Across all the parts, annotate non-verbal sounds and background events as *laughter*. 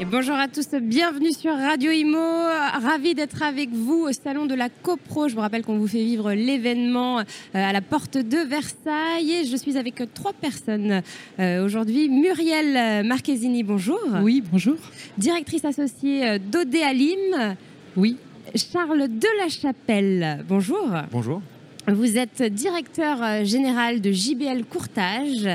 Et bonjour à tous, bienvenue sur Radio Imo. Ravi d'être avec vous au salon de la CoPro. Je vous rappelle qu'on vous fait vivre l'événement euh, à la porte de Versailles. Et je suis avec trois personnes euh, aujourd'hui. Muriel Marchesini, bonjour. Oui, bonjour. Directrice associée euh, d'Odéalim. Oui. Charles Delachapelle, bonjour. Bonjour. Vous êtes directeur général de JBL Courtage.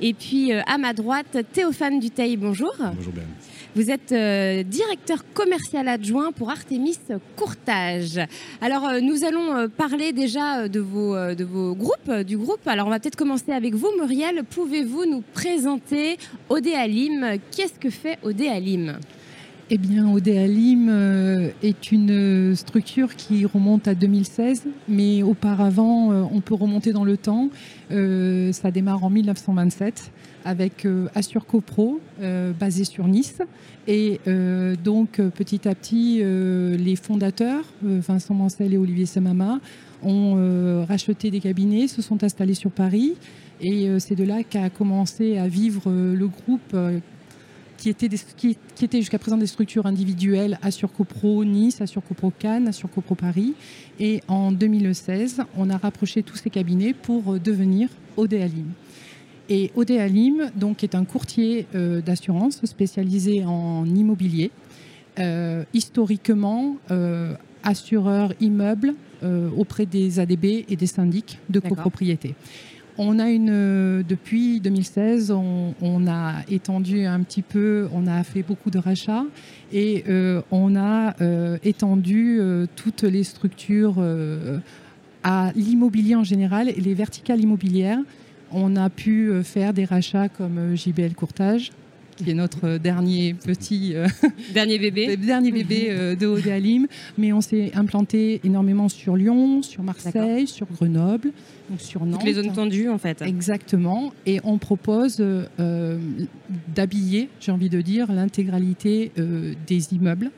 Et puis à ma droite, Théophane Duteil, bonjour. Bonjour Ben. Vous êtes euh, directeur commercial adjoint pour Artemis Courtage. Alors, euh, nous allons euh, parler déjà de vos, de vos groupes, du groupe. Alors, on va peut-être commencer avec vous, Muriel. Pouvez-vous nous présenter Odéalim? Qu'est-ce que fait Odéalim? Eh bien, Odéalim est une structure qui remonte à 2016, mais auparavant, on peut remonter dans le temps. ça démarre en 1927 avec euh, Assure CoPro, euh, basé sur Nice. Et euh, donc, petit à petit, les fondateurs, Vincent Mancel et Olivier Semama, ont racheté des cabinets, se sont installés sur Paris. Et c'est de là qu'a commencé à vivre le groupe qui était jusqu'à présent des structures individuelles Assure CoPro Nice, Assure CoPro Cannes, CoPro Paris. Et en 2016, on a rapproché tous ces cabinets pour devenir Odéalim. Et Odéalim, donc, est un courtier euh, d'assurance spécialisé en immobilier, euh, historiquement euh, assureur immeuble auprès des ADB et des syndics de copropriété. On a une, depuis 2016, on, a étendu un petit peu, on a fait beaucoup de rachats et on a étendu toutes les structures à l'immobilier en général et les verticales immobilières. On a pu euh, faire des rachats comme euh, JBL Courtage, qui est notre dernier petit euh, *laughs* dernier bébé *laughs* dernier bébé de Haut mais on s'est implanté énormément sur Lyon, sur Marseille, sur Grenoble, donc sur Nantes. Toutes les zones tendues en fait. Exactement, et on propose d'habiller, j'ai envie de dire, l'intégralité des immeubles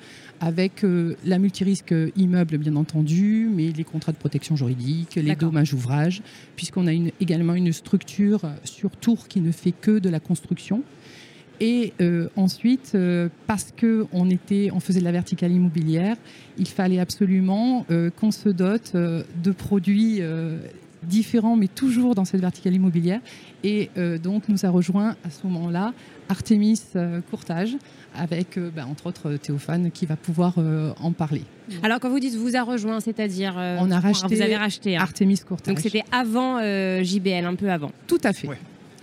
avec euh, la multirisque immeuble, bien entendu, mais les contrats de protection juridique, les dommages ouvrages, puisqu'on a également une structure sur Tours qui ne fait que de la construction. Et euh, ensuite, euh, parce qu'on on faisait de la verticale immobilière, il fallait absolument qu'on se dote de produits différents, mais toujours dans cette verticale immobilière. Et donc, nous a rejoint à ce moment-là Artemis Courtage, avec, euh, bah, entre autres, Théophane qui va pouvoir euh, en parler. Alors, quand vous dites vous a rejoint, c'est-à-dire. Euh, On a racheté. Vous avez racheté. Hein. Artemis Courtage. Donc, c'était avant JBL, un peu avant. Tout à fait.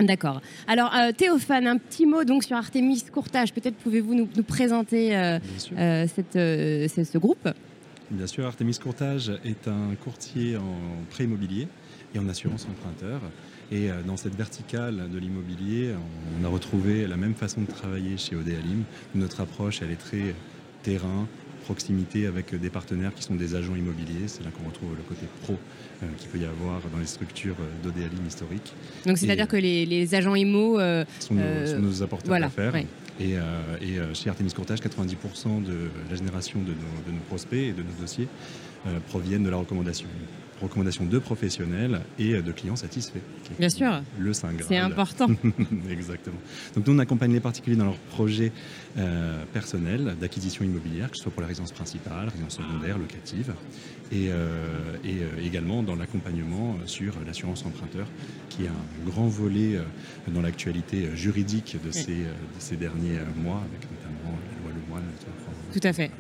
D'accord. Alors, Théophane, un petit mot donc sur Artemis Courtage. Peut-être pouvez-vous nous, présenter cette, ce groupe? Bien sûr, Artemis Courtage est un courtier en prêt immobilier et en assurance emprunteur. Et euh, dans cette verticale de l'immobilier, on a retrouvé la même façon de travailler chez Odéalim. Notre approche, elle est très terrain, proximité avec des partenaires qui sont des agents immobiliers. C'est là qu'on retrouve le côté pro euh, qu'il peut y avoir dans les structures euh, d'Odéalim historiques. Donc c'est-à-dire que les, agents IMO sont, nos, apporteurs d'affaires. Et, chez Artemis Courtage, 90% de la génération de nos, prospects et de nos dossiers proviennent de la recommandation recommandations de professionnels et de clients satisfaits. Bien sûr. Le Saint C'est important. *laughs* Exactement. Donc nous, on accompagne les particuliers dans leurs projets euh, personnels d'acquisition immobilière, que ce soit pour la résidence principale, résidence secondaire, locative, et, euh, et euh, également dans l'accompagnement sur l'assurance emprunteur, qui est un grand volet dans l'actualité juridique de, ces, de ces derniers mois, avec notamment la loi Lemoine. Tout à fait.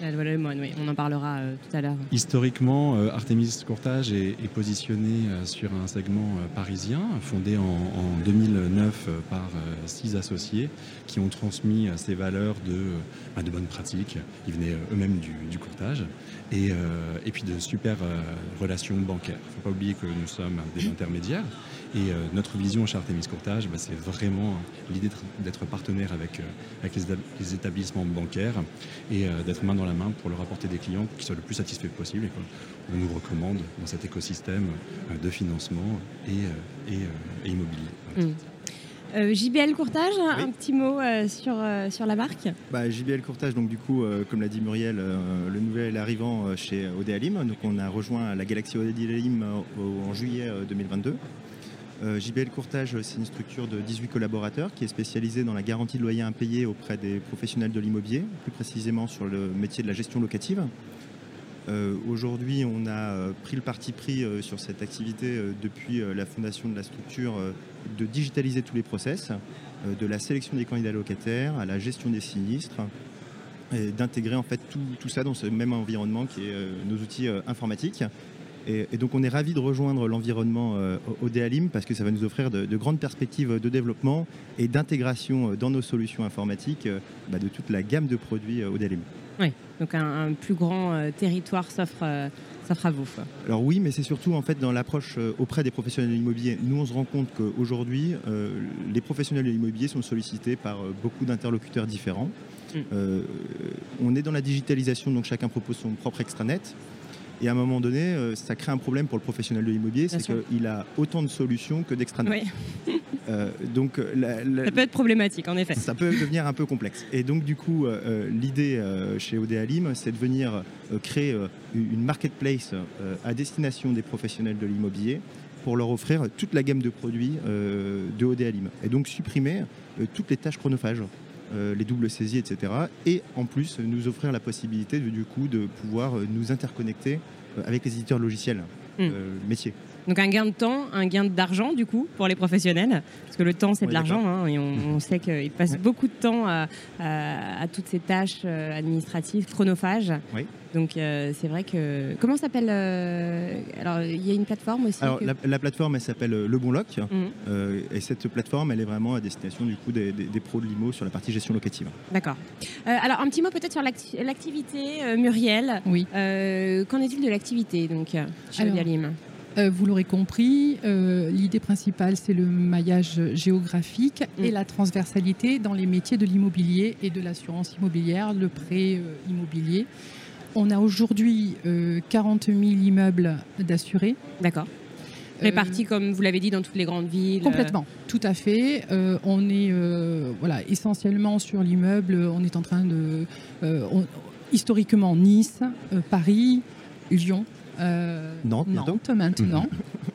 La loi oui, on en parlera euh, tout à l'heure. Historiquement, euh, Artemis Courtage est, positionné euh, sur un segment parisien, fondé en, 2009 par six associés qui ont transmis ces valeurs de, bah, de bonnes pratiques. Ils venaient eux-mêmes du, courtage et, puis de super relations bancaires. Il ne faut pas oublier que nous sommes des intermédiaires. Et notre vision chez Artemis Courtage, bah, c'est vraiment l'idée d'être partenaire avec, avec les, établissements bancaires et d'être main dans la main pour leur apporter des clients qui soient le plus satisfaits possible et qu'on nous recommande dans cet écosystème euh, de financement et, euh, euh, immobilier. Mm. Euh, JBL Courtage, un petit mot euh, sur, euh, sur la marque? Bah, JBL Courtage, donc du coup, comme l'a dit Muriel, le nouvel arrivant chez Odéalim. Donc on a rejoint la galaxie Odéalim en juillet 2022. JBL Courtage, c'est une structure de 18 collaborateurs qui est spécialisée dans la garantie de loyer impayé auprès des professionnels de l'immobilier, plus précisément sur le métier de la gestion locative. Aujourd'hui, on a pris le parti pris sur cette activité depuis la fondation de la structure de digitaliser tous les process, euh, de la sélection des candidats locataires à la gestion des sinistres, et d'intégrer en fait tout, ça dans ce même environnement qui est euh, nos outils euh, informatiques. Et, donc on est ravi de rejoindre l'environnement Odéalim parce que ça va nous offrir de, grandes perspectives de développement et d'intégration dans nos solutions informatiques bah, de toute la gamme de produits Odéalim. Oui, donc un, plus grand territoire s'offre fera vous. Alors oui, mais c'est surtout en fait dans l'approche euh, auprès des professionnels de l'immobilier. Nous, on se rend compte qu'aujourd'hui, euh, les professionnels de l'immobilier sont sollicités par euh, beaucoup d'interlocuteurs différents. Mm. on est dans la digitalisation, donc chacun propose son propre extranet. Et à un moment donné, euh, ça crée un problème pour le professionnel de l'immobilier, c'est qu'il a autant de solutions que d'extranet. Oui. *laughs* Euh, donc, ça peut être problématique, en effet. Ça peut devenir un peu complexe. Et donc, du coup, euh, l'idée chez Odéalim, c'est de venir créer une marketplace à destination des professionnels de l'immobilier pour leur offrir toute la gamme de produits de Odéalim. Et donc, supprimer toutes les tâches chronophages. Euh, les doubles saisies, etc. Et en plus, nous offrir la possibilité de, du coup de pouvoir euh, nous interconnecter euh, avec les éditeurs logiciels hmm. métiers. Donc un gain de temps, un gain d'argent du coup pour les professionnels, parce que le temps c'est de l'argent hein, et on, *laughs* sait qu'ils passent beaucoup de temps à, toutes ces tâches administratives chronophages. Oui. Donc euh, c'est vrai que comment s'appelle euh, Alors il y a une plateforme aussi. Alors la, plateforme elle s'appelle euh, Le Bon Loc mhm. et cette plateforme elle est vraiment à destination du coup des, pros de l'IMO sur la partie gestion locative. D'accord. alors un petit mot peut-être sur l'activité Muriel. Oui. Qu'en est-il de l'activité donc chez Vialim vous l'aurez compris, l'idée principale, c'est le maillage géographique et mm. la transversalité dans les métiers de l'immobilier et de l'assurance immobilière, le prêt immobilier. On a aujourd'hui 40 euh, 000 immeubles d'assurés. D'accord. Répartis, euh, comme vous l'avez dit, dans toutes les grandes villes. Complètement, tout à fait. Euh, on est voilà, essentiellement sur l'immeuble. On est en train de. historiquement, Nice, Paris, Lyon. Nantes, Nantes maintenant.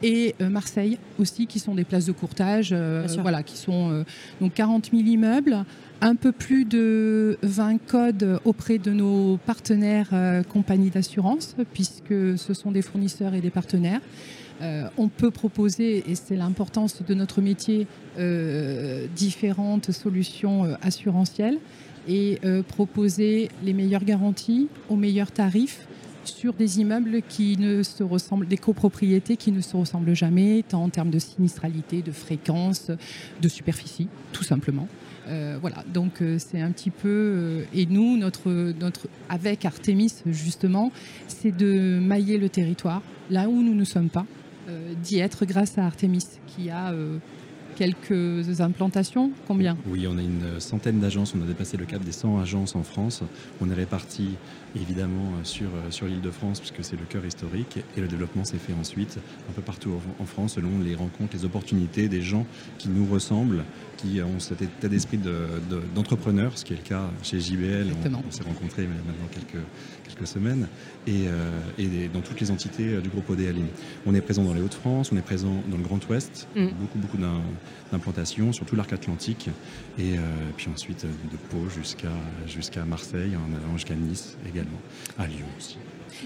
et Marseille aussi, qui sont des places de courtage. voilà, qui sont donc 40 000 immeubles un peu plus de 20 codes auprès de nos partenaires euh, compagnies d'assurance, puisque ce sont des fournisseurs et des partenaires. Euh, on peut proposer, et c'est l'importance de notre métier, euh, différentes solutions assurantielles et proposer les meilleures garanties aux meilleurs tarifs sur des immeubles qui ne se ressemblent, des copropriétés qui ne se ressemblent jamais, tant en termes de sinistralité, de fréquence, de superficie, tout simplement. Euh, voilà, donc euh, c'est un petit peu. Euh, et nous, notre, notre, avec Artemis, justement, c'est de mailler le territoire là où nous ne sommes pas, d'y être grâce à Artemis, qui a quelques implantations Combien? Oui, on a une centaine d'agences. On a dépassé le cap des 100 agences en France. On est répartis évidemment sur, sur l'île de France, puisque c'est le cœur historique. Et le développement s'est fait ensuite un peu partout en France, selon les rencontres, les opportunités des gens qui nous ressemblent qui ont cet état d'esprit d'entrepreneur, ce qui est le cas chez JBL. On, s'est rencontrés maintenant quelques, quelques semaines, et, euh, dans toutes les entités euh, du groupe ODALIM. On est présent dans les Hauts-de-France, on est présent dans le Grand Ouest, mm. beaucoup, beaucoup d'implantations sur tout l'arc atlantique, et euh, puis ensuite de Pau jusqu'à jusqu'à Marseille, en allant jusqu'à Nice également, à Lyon aussi.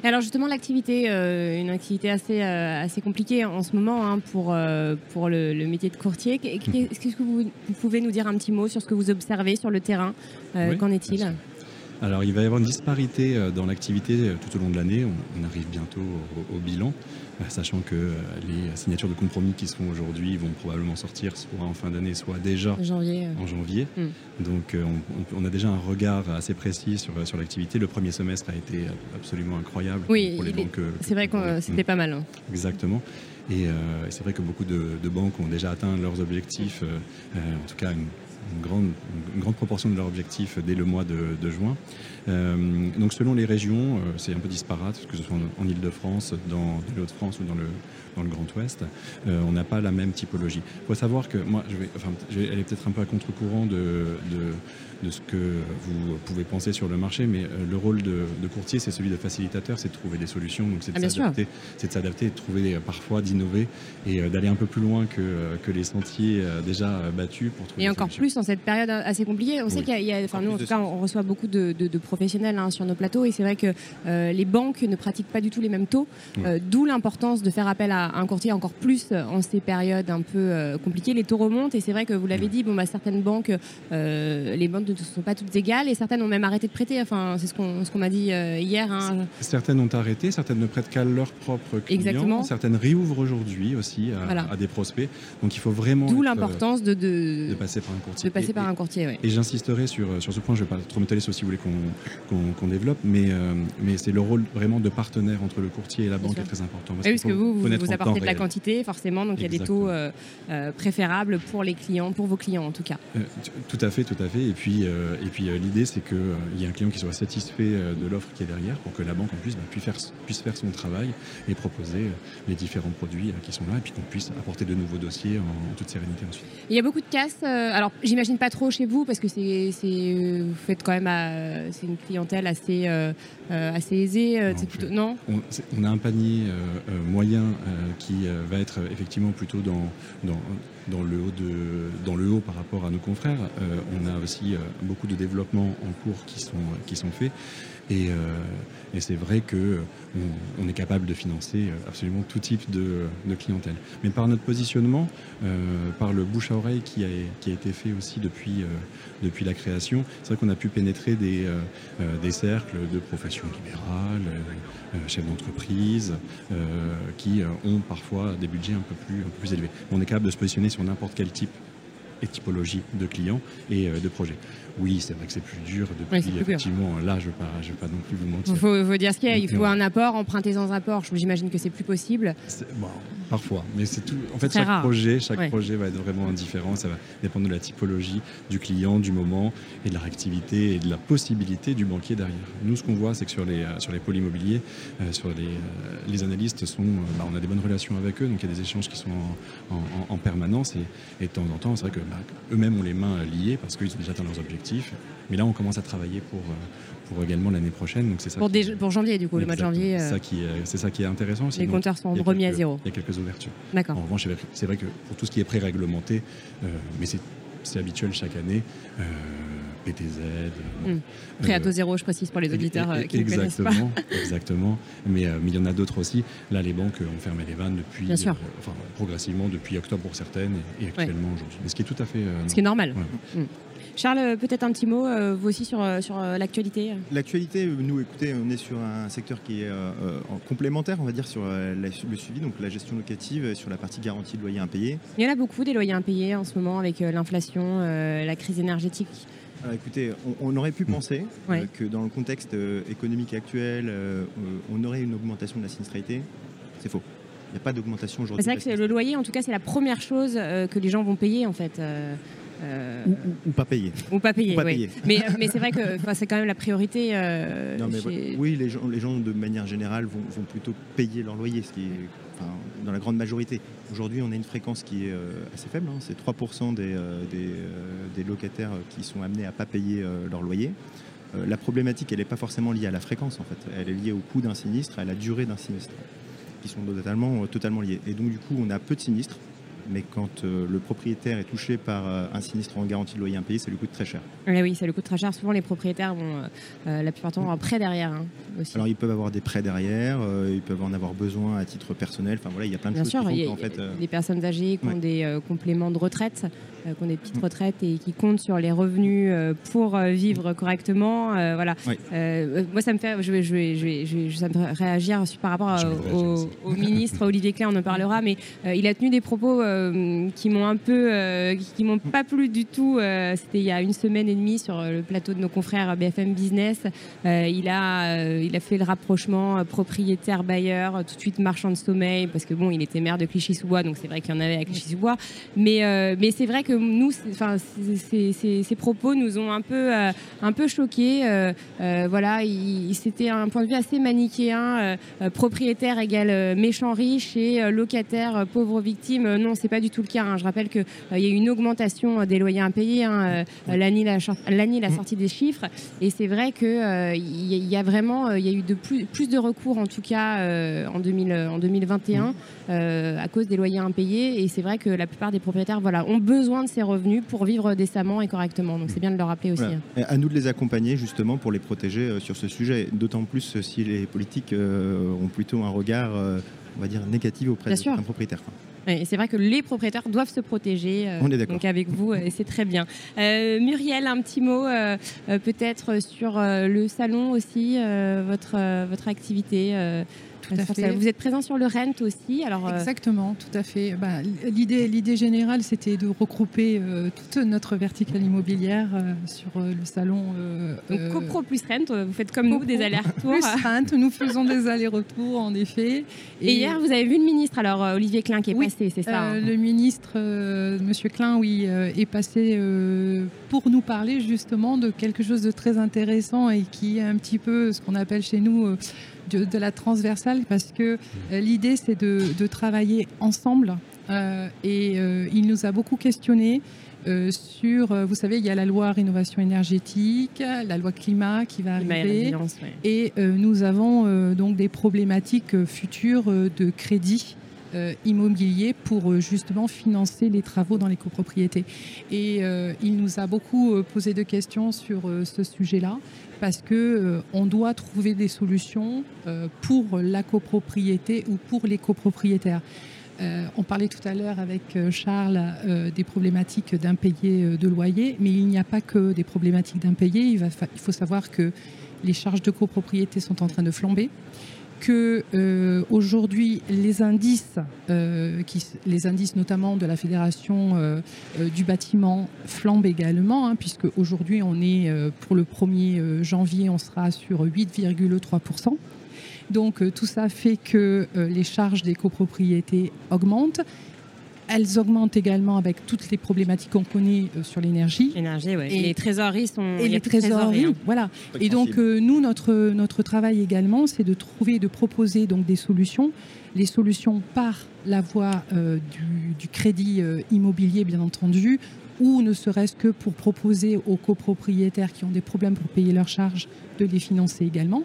Alors justement, l'activité, euh, une activité assez, euh, assez compliquée en ce moment hein, pour, euh, pour le, métier de courtier. Est-ce que vous, pouvez nous dire un petit mot sur ce que vous observez sur le terrain Qu'en est-il? Alors il va y avoir une disparité dans l'activité tout au long de l'année. On, arrive bientôt au bilan. Euh, sachant que euh, les signatures de compromis qui se font aujourd'hui vont probablement sortir soit en fin d'année, soit déjà en janvier. En janvier. Hmm. Donc euh, on, a déjà un regard assez précis sur, sur l'activité. Le premier semestre a été absolument incroyable oui, pour les banques. C'est vrai que c'était pas mal. Hein. Exactement. Et c'est vrai que beaucoup de, banques ont déjà atteint leurs objectifs, en tout cas une une grande, une grande proportion de leur objectif dès le mois de, juin. donc selon les régions, c'est un peu disparate, que ce soit en, Ile-de-France, dans les Hauts-de-France ou dans le, dans le Grand Ouest, on n'a pas la même typologie. Il faut savoir que moi, je vais, enfin, je vais aller peut-être un peu à contre-courant de, de, ce que vous pouvez penser sur le marché, mais le rôle de, courtier, c'est celui de facilitateur, c'est de trouver des solutions, donc c'est de ah, s'adapter, c'est de s'adapter, de trouver parfois d'innover et d'aller un peu plus loin que, que les sentiers déjà battus pour trouver. Et encore plus en cette période assez compliquée. On sait qu'il y a, enfin nous en tout cas, on reçoit beaucoup de, professionnels hein, sur nos plateaux et c'est vrai que euh, les banques ne pratiquent pas du tout les mêmes taux, euh, d'où l'importance de faire appel à un courtier encore plus en ces périodes un peu euh, compliquées. Les taux remontent et c'est vrai que vous l'avez dit, bon bah certaines banques, les banques ne sont pas toutes égales et certaines ont même arrêté de prêter. Enfin c'est ce qu'on ce qu'on m'a dit hier. Hein. Certaines ont arrêté, certaines ne prêtent qu'à leurs propres clients. Exactement. Certaines réouvrent aujourd'hui aussi à, à, des prospects. Donc il faut vraiment. D'où l'importance de, de, de, passer par un courtier. De passer et, par un courtier, oui. Et j'insisterai sur, sur ce point, je ne vais pas trop m'étaler, sauf si vous voulez qu'on développe, mais, euh, mais c'est le rôle vraiment de partenaire entre le courtier et la banque qui est très important. Parce, oui, parce que vous, vous, apportez de la quantité, forcément, donc il y a des taux euh, euh, préférables pour les clients, pour vos clients en tout cas. tout à fait, tout à fait. Et puis, et puis l'idée, c'est qu'il y ait un client qui soit satisfait de l'offre qui est derrière pour que la banque en plus bah, puisse, faire, puisse faire son travail et proposer les différents produits qui sont là et puis qu'on puisse apporter de nouveaux dossiers en, toute sérénité ensuite. Il y a beaucoup de casse. alors, j'imagine pas trop chez vous parce que c'est, vous faites quand même, c'est une clientèle assez, euh, assez aisée. Non, plutôt, non? on, a un panier moyen qui va être effectivement plutôt dans, dans, dans, le haut de, dans le haut par rapport à nos confrères. on a aussi beaucoup de développements en cours qui sont, qui sont faits. Et, et c'est vrai qu'on on est capable de financer euh, absolument tout type de, clientèle. Mais par notre positionnement, euh, par le bouche à oreille qui a, été fait aussi depuis, euh, depuis la création, c'est vrai qu'on a pu pénétrer des, des cercles de professions libérales, chefs d'entreprise, qui ont parfois des budgets un peu plus, un peu plus élevés. On est capable de se positionner sur n'importe quel type et typologie de clients et de projets. Oui, c'est vrai que c'est plus dur depuis, effectivement, là, je ne vais, pas non plus vous mentir. Il faut, dire ce qu'il y a, il faut un apport, emprunter sans apport, j'imagine que c'est plus possible. Bon, parfois, mais c'est tout. En fait, chaque projet, chaque projet va être vraiment différent, ça va dépendre de la typologie du client, du moment et de la réactivité et de la possibilité du banquier derrière. Nous, ce qu'on voit, c'est que sur les, euh, sur les pôles immobiliers, euh, sur les, euh, les analystes, sont, bah, on a des bonnes relations avec eux, donc il y a des échanges qui sont en, permanence et, de temps en temps, c'est vrai que bah, eux-mêmes ont les mains liées parce qu'ils ont déjà atteint leurs objectifs mais là, on commence à travailler pour, euh, pour également l'année prochaine. Donc c'est ça pour, pour, janvier, du coup, le mois de janvier. C'est ça, qui est intéressant Les compteurs sont remis à zéro. Il y a quelques ouvertures. D'accord. En revanche, c'est vrai que pour tout ce qui est pré-réglementé, euh, mais c'est habituel chaque année. Euh, PTZ. Bon, Prêt à taux zéro, je précise pour les auditeurs qui exactement, ne connaissent pas. *laughs* exactement. Mais, mais il y en a d'autres aussi. Là, les banques ont fermé les vannes depuis, enfin, progressivement depuis octobre pour certaines et, actuellement aujourd'hui. Mais ce qui est tout à fait. ce qui est normal. Mm. Charles, peut-être un petit mot, euh, vous aussi, sur, euh, sur euh, l'actualité L'actualité, nous, écoutez, on est sur un secteur qui est complémentaire, on va dire, sur le suivi, donc la gestion locative, sur la partie garantie de loyer impayé. Il y en a beaucoup des loyers impayés en ce moment avec l'inflation, la crise énergétique. écoutez, on, aurait pu penser que dans le contexte économique actuel, on aurait une augmentation de la sinistralité. C'est faux. Il n'y a pas d'augmentation aujourd'hui. C'est vrai que le loyer, en tout cas, c'est la première chose que les gens vont payer, en fait. Euh, ou, pas payer. Ou pas oui. Mais, mais c'est vrai que c'est quand même la priorité. Euh, oui, les gens, les gens, de manière générale, vont, vont plutôt payer leur loyer, ce qui est dans la grande majorité. Aujourd'hui, on a une fréquence qui est euh, assez faible. Hein. c'est 3% des, des, des, locataires qui sont amenés à ne pas payer leur loyer. la problématique, elle n'est pas forcément liée à la fréquence, en fait. Elle est liée au coût d'un sinistre, à la durée d'un sinistre, qui sont totalement, totalement liés. Et donc, du coup, on a peu de sinistres mais quand euh, le propriétaire est touché par euh, un sinistre en garantie de loyer impayé, ça lui coûte très cher. oui, ça lui coûte très cher. Souvent, les propriétaires vont euh, la plupart du temps un prêt derrière hein, aussi. Alors, ils peuvent avoir des prêts derrière, ils peuvent en avoir besoin à titre personnel. Enfin voilà, il y a plein de Bien choses. Bien sûr, il y a, en fait, personnes âgées qui ont des compléments de retraite, qui ont des petites retraites et qui comptent sur les revenus pour vivre correctement. voilà. moi, ça me fait, je vais, je vais, je vais, ça me réagir par rapport au, au, ministre Olivier Klein, on en parlera, mais il a tenu des propos euh, qui m'ont un peu, euh, qui m'ont pas plu du tout. euh, C'était il y a une semaine et demie sur le plateau de nos confrères BFM Business. Euh, il a, euh, il a fait le rapprochement euh, propriétaire bailleur, euh, tout de suite marchand de sommeil, parce que bon, il était maire de Clichy-sous-Bois, donc c'est vrai qu'il y en avait à Clichy-sous-Bois. Mais, euh, mais c'est vrai que nous, enfin, ces propos nous ont un peu, euh, un peu choqués. Euh, euh, voilà, il, il- c'était un point de vue assez manichéen. propriétaire égale méchant riche et locataire pauvre victime. Non, c'est pas du tout le cas. hein. Je rappelle que euh, il y a eu une augmentation des loyers impayés. Hein. Euh, L'ANIL a, char- l'ANIL a sorti des chiffres et c'est vrai que il y, a- il y a vraiment, il y a eu de plus, plus de recours en tout cas en, 2000, en 2021 euh, à cause des loyers impayés. Et c'est vrai que la plupart des propriétaires, voilà, ont besoin de ces revenus pour vivre décemment et correctement. Donc c'est bien de le rappeler aussi. Voilà. À nous de les accompagner justement pour les protéger euh, sur ce sujet, d'autant plus euh, si les politiques euh, ont plutôt un regard, on va dire, négatif auprès. Ouais, et c'est vrai que les propriétaires doivent se protéger. On est d'accord. Donc avec vous, et c'est très bien. Euh, Muriel, un petit mot euh, peut-être sur le salon aussi, euh, votre, votre activité. Tout à sur fait. ça. Vous êtes présent sur le Rent aussi. Alors, euh, Exactement, tout à fait. Bah, l'idée, l'idée générale, c'était de regrouper euh, toute notre verticale immobilière euh, sur euh, le salon. euh, donc euh, CoPro plus Rent, vous faites comme nous des allers-retours. plus Rent. Nous faisons des allers-retours, en effet. Et, hier, vous avez vu le ministre, alors Olivier Klein, qui est Oui, passé, c'est ça hein le ministre, euh, Monsieur Klein, oui, euh, est passé euh, pour nous parler justement de quelque chose de très intéressant et qui est un petit peu ce qu'on appelle chez nous euh, de, de la transversale, parce que euh, l'idée c'est de, de travailler ensemble. euh, et euh, il nous a beaucoup questionné. euh, sur, vous savez, il y a la loi rénovation énergétique, la loi climat qui va et arriver. ouais. Et nous avons donc des problématiques futures de crédit immobilier pour euh, justement financer les travaux dans les copropriétés. Et euh, il nous a beaucoup euh, posé de questions sur euh, ce sujet-là parce que euh, on doit trouver des solutions euh, pour la copropriété ou pour les copropriétaires. Euh, on parlait tout à l'heure avec euh, Charles euh, des problématiques d'impayés euh, de loyer, mais il n'y a pas que des problématiques d'impayés. Il faut savoir que les charges de copropriété sont en train de flamber, que euh, aujourd'hui les indices, euh, les indices notamment de la fédération euh, du bâtiment flambent également, hein, puisque aujourd'hui on est pour le 1er euh, janvier on sera sur 8,3% donc tout ça fait que les charges des copropriétés augmentent. Elles augmentent également avec toutes les problématiques qu'on connaît euh, sur l'énergie. Énergie, ouais. Et- les trésoreries sont. Et les trésoreries, hein. voilà. Et donc euh, nous, notre, notre travail également, c'est de trouver, de proposer donc des solutions. Les solutions par la voie euh, du, du crédit euh, immobilier, bien entendu, ou ne serait-ce que pour proposer aux copropriétaires qui ont des problèmes pour payer leurs charges de les financer également.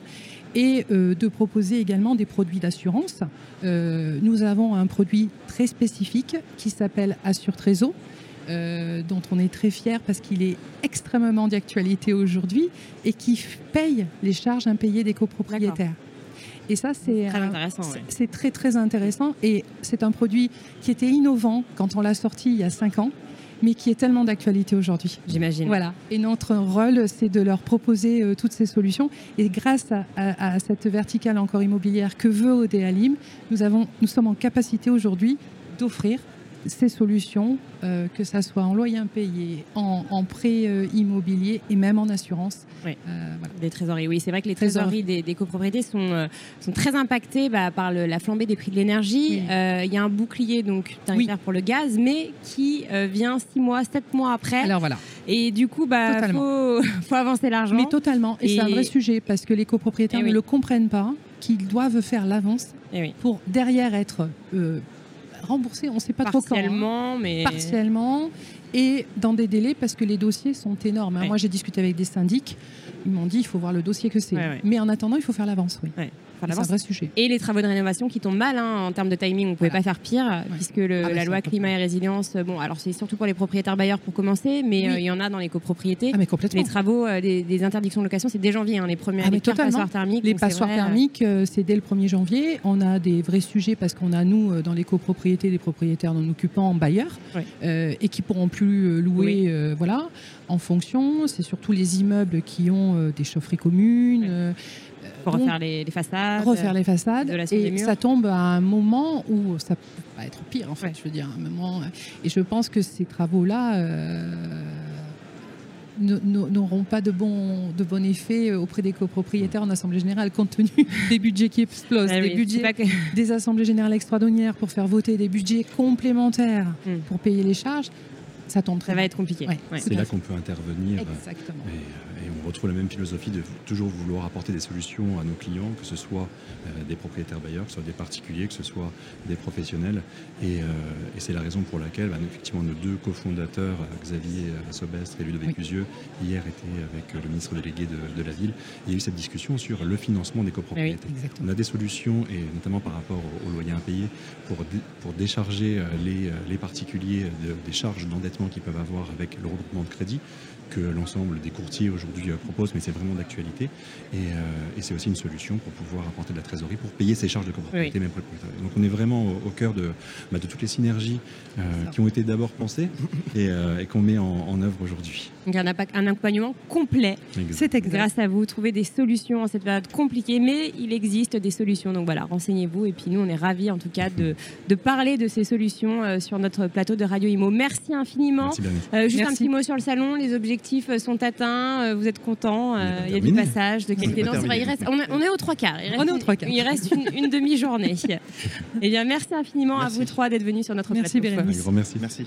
Et euh, de proposer également des produits d'assurance. Euh, nous avons un produit très spécifique qui s'appelle Assure Trésor, euh, dont on est très fier parce qu'il est extrêmement d'actualité aujourd'hui et qui paye les charges impayées des copropriétaires. Et ça, c'est Très intéressant, ouais. très très intéressant et c'est un produit qui était innovant quand on l'a sorti il y a cinq ans, mais qui est tellement d'actualité aujourd'hui. J'imagine. Voilà. Et notre rôle, c'est de leur proposer euh, toutes ces solutions. Et grâce à, à- à cette verticale encore immobilière que veut Odéalim, nous, avons, nous sommes en capacité aujourd'hui d'offrir ces solutions, euh, que ça soit en loyer impayé, en, en prêt euh, immobilier et même en assurance. Oui. Euh, voilà. Des trésoreries, oui. C'est vrai que les Trésoreries. trésoreries des, des copropriétés sont, sont très impactées bah, par le- la flambée des prix de l'énergie. Oui. Il y a un bouclier donc tarifaire pour le gaz, mais qui vient six mois, sept mois après. Alors voilà. et du coup, bah, faut, *laughs* faut avancer l'argent. Mais totalement. Et, c'est un vrai sujet parce que les copropriétaires Eh ne oui. le comprennent pas, qu'ils doivent faire l'avance Eh oui. pour derrière être remboursés. On ne sait pas trop quand. hein. Partiellement, mais partiellement et dans des délais parce que les dossiers sont énormes. hein. Moi, j'ai discuté avec des syndics. Ils m'ont dit il faut voir le dossier que c'est. Mais en attendant, il faut faire l'avance. Oui. C'est un l'avance. vrai sujet. Et les travaux de rénovation qui tombent mal hein, en termes de timing, on ne pouvait Voilà. pas faire pire, puisque le- Ah bah la loi climat et résilience, euh, bon, alors c'est surtout pour les propriétaires bailleurs pour commencer, mais Oui. euh, il y en a dans les copropriétés. Ah mais complètement. les travaux euh, des, des interdictions de location, c'est dès janvier, hein, les premières Ah, mais les passoires thermiques. Les passoires vrai, euh, thermiques, euh, c'est dès le 1er janvier. On a des vrais sujets parce qu'on a, nous, dans les copropriétés, des propriétaires non occupants bailleurs Ouais. euh, et qui pourront plus plus louer, voilà, en fonction. C'est surtout les immeubles qui ont des chaufferies communes. Pour refaire les, façades. Refaire les façades. et ça tombe à un moment où ça peut pas être pire, en fait, je veux dire. Un moment, et je pense que ces travaux-là n'auront pas de bon, de bon effet auprès des copropriétaires en Assemblée Générale, compte tenu *laughs* des budgets qui explosent, ah des budgets des Assemblées Générales extraordinaires pour faire voter des budgets complémentaires hmm. pour payer les charges. Ça, tombe très ça va être compliqué. C'est là qu'on peut intervenir. Exactement. Euh, on retrouve la même philosophie de toujours vouloir apporter des solutions à nos clients, que ce soit euh, des propriétaires bailleurs, que ce soit des particuliers, que ce soit des professionnels. Et, euh, c'est la raison pour laquelle, bah, effectivement, nos deux cofondateurs, Xavier Sobestre et Ludovic oui. hier étaient avec le ministre délégué de, la ville. Il y a eu cette discussion sur le financement des copropriétés. on a des solutions, et notamment par rapport aux, loyers impayés, pour, pour décharger euh, les, particuliers des charges d'endettement qu'ils peuvent avoir avec le regroupement de crédit que l'ensemble des courtiers aujourd'hui euh, proposent, mais c'est vraiment d'actualité. Euh, et, c'est aussi une solution pour pouvoir apporter de la trésorerie pour payer ces charges de copropriété, même Donc on est vraiment au, cœur de, bah, de, toutes les synergies euh, qui ont été d'abord pensées et, qu'on met en, œuvre aujourd'hui. Donc un, un accompagnement complet. C'est Grâce à vous, trouver des solutions en cette période compliquée, mais il existe des solutions. Donc voilà, renseignez-vous. Et puis nous, on est ravis en tout cas de, de parler de ces solutions sur notre plateau de Radio Imo. Merci infiniment. juste un petit mot sur le salon, les objectifs objectifs sont atteints, euh, vous êtes content, euh, il y a du passage de qualité. Non, il reste, on, est aux trois quarts. Il reste, on est aux trois quarts. Il reste une, demi-journée. *laughs* eh bien, merci infiniment à vous trois d'être venus sur notre merci, plateau. Bérénice. Merci, merci.